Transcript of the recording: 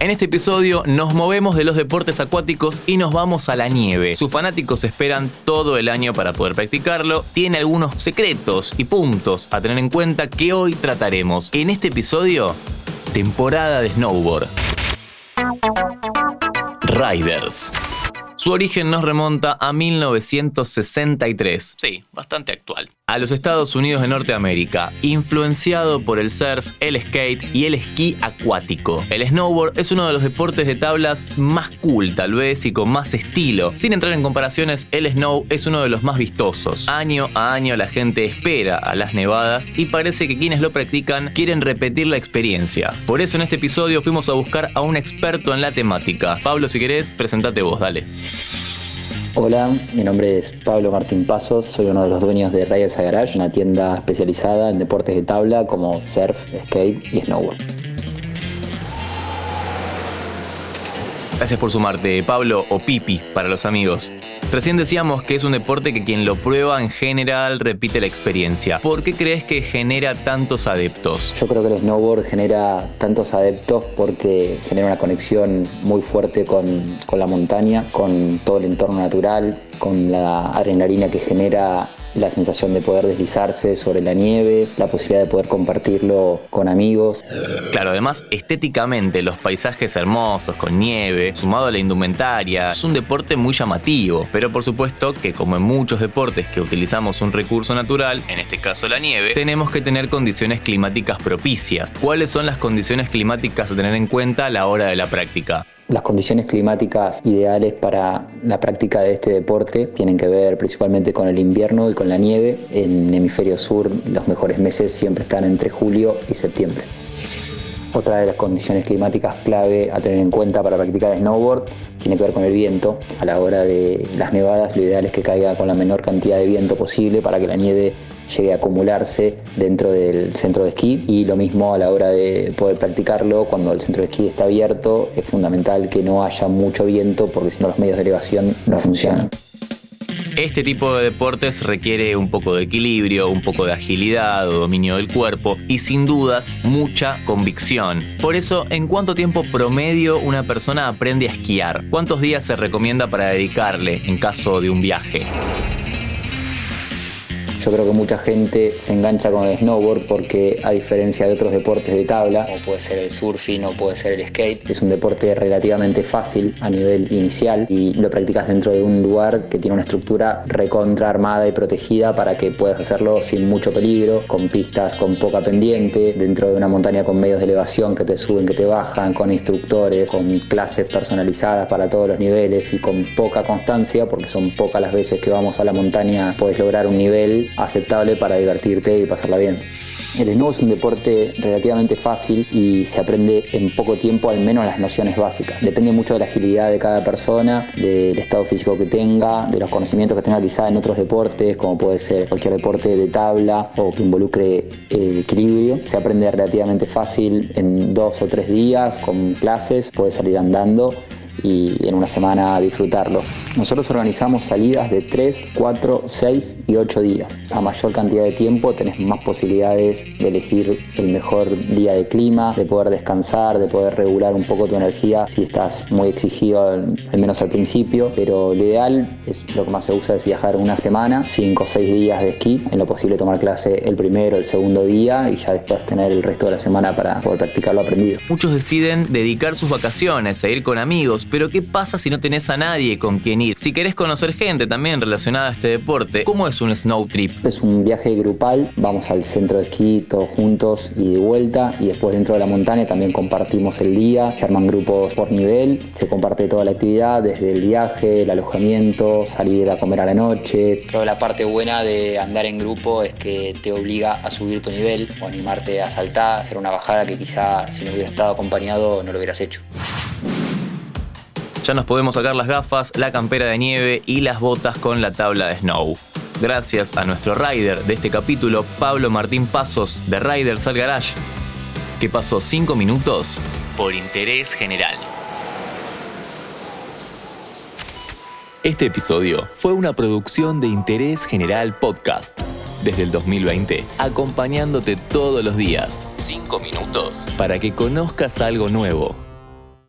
En este episodio nos movemos de los deportes acuáticos y nos vamos a la nieve. Sus fanáticos esperan todo el año para poder practicarlo. Tiene algunos secretos y puntos a tener en cuenta que hoy trataremos. En este episodio, temporada de snowboard. Riders. Su origen nos remonta a 1963. Sí, bastante actual. A los Estados Unidos de Norteamérica, influenciado por el surf, el skate y el esquí acuático. El snowboard es uno de los deportes de tablas más cool tal vez y con más estilo. Sin entrar en comparaciones, el snow es uno de los más vistosos. Año a año la gente espera a las nevadas y parece que quienes lo practican quieren repetir la experiencia. Por eso en este episodio fuimos a buscar a un experto en la temática. Pablo, si querés, presentate vos, dale. Hola, mi nombre es Pablo Martín Pasos, soy uno de los dueños de Rayas Garage, una tienda especializada en deportes de tabla como surf, skate y snowboard. Gracias por sumarte, Pablo o Pipi para los amigos. Recién decíamos que es un deporte que quien lo prueba en general repite la experiencia. ¿Por qué crees que genera tantos adeptos? Yo creo que el snowboard genera tantos adeptos porque genera una conexión muy fuerte con, con la montaña, con todo el entorno natural, con la adrenalina que genera la sensación de poder deslizarse sobre la nieve, la posibilidad de poder compartirlo con amigos. Claro, además estéticamente los paisajes hermosos con nieve, sumado a la indumentaria, es un deporte muy llamativo, pero por supuesto que como en muchos deportes que utilizamos un recurso natural, en este caso la nieve, tenemos que tener condiciones climáticas propicias. ¿Cuáles son las condiciones climáticas a tener en cuenta a la hora de la práctica? Las condiciones climáticas ideales para la práctica de este deporte tienen que ver principalmente con el invierno y con la nieve. En hemisferio sur los mejores meses siempre están entre julio y septiembre. Otra de las condiciones climáticas clave a tener en cuenta para practicar snowboard tiene que ver con el viento. A la hora de las nevadas lo ideal es que caiga con la menor cantidad de viento posible para que la nieve llegue a acumularse dentro del centro de esquí y lo mismo a la hora de poder practicarlo cuando el centro de esquí está abierto es fundamental que no haya mucho viento porque si no los medios de elevación no funcionan. Este tipo de deportes requiere un poco de equilibrio, un poco de agilidad o dominio del cuerpo y sin dudas mucha convicción. Por eso, ¿en cuánto tiempo promedio una persona aprende a esquiar? ¿Cuántos días se recomienda para dedicarle en caso de un viaje? Yo creo que mucha gente se engancha con el snowboard porque a diferencia de otros deportes de tabla, como puede ser el surfing o puede ser el skate, es un deporte relativamente fácil a nivel inicial y lo practicas dentro de un lugar que tiene una estructura recontra armada y protegida para que puedas hacerlo sin mucho peligro, con pistas con poca pendiente, dentro de una montaña con medios de elevación que te suben, que te bajan, con instructores, con clases personalizadas para todos los niveles y con poca constancia, porque son pocas las veces que vamos a la montaña, puedes lograr un nivel aceptable para divertirte y pasarla bien. El snow es un deporte relativamente fácil y se aprende en poco tiempo al menos las nociones básicas. Depende mucho de la agilidad de cada persona, del estado físico que tenga, de los conocimientos que tenga quizá en otros deportes, como puede ser cualquier deporte de tabla o que involucre el equilibrio. Se aprende relativamente fácil en dos o tres días con clases, puede salir andando y en una semana disfrutarlo. Nosotros organizamos salidas de 3, 4, 6 y 8 días. A mayor cantidad de tiempo tenés más posibilidades de elegir el mejor día de clima, de poder descansar, de poder regular un poco tu energía si estás muy exigido, al menos al principio. Pero lo ideal, es lo que más se usa es viajar una semana, 5 o 6 días de esquí, en lo posible tomar clase el primero, el segundo día y ya después tener el resto de la semana para poder practicar lo aprendido. Muchos deciden dedicar sus vacaciones a ir con amigos, pero ¿qué pasa si no tenés a nadie con quien ir? Si querés conocer gente también relacionada a este deporte, ¿cómo es un snow trip? Es un viaje grupal, vamos al centro de esquí todos juntos y de vuelta y después dentro de la montaña también compartimos el día, se arman grupos por nivel, se comparte toda la actividad, desde el viaje, el alojamiento, salir a comer a la noche. Toda la parte buena de andar en grupo es que te obliga a subir tu nivel o animarte a saltar, a hacer una bajada que quizá si no hubieras estado acompañado no lo hubieras hecho. Ya nos podemos sacar las gafas, la campera de nieve y las botas con la tabla de snow. Gracias a nuestro rider de este capítulo, Pablo Martín Pasos de Riders al Garage, que pasó 5 minutos por interés general. Este episodio fue una producción de Interés General Podcast. Desde el 2020, acompañándote todos los días. 5 minutos. Para que conozcas algo nuevo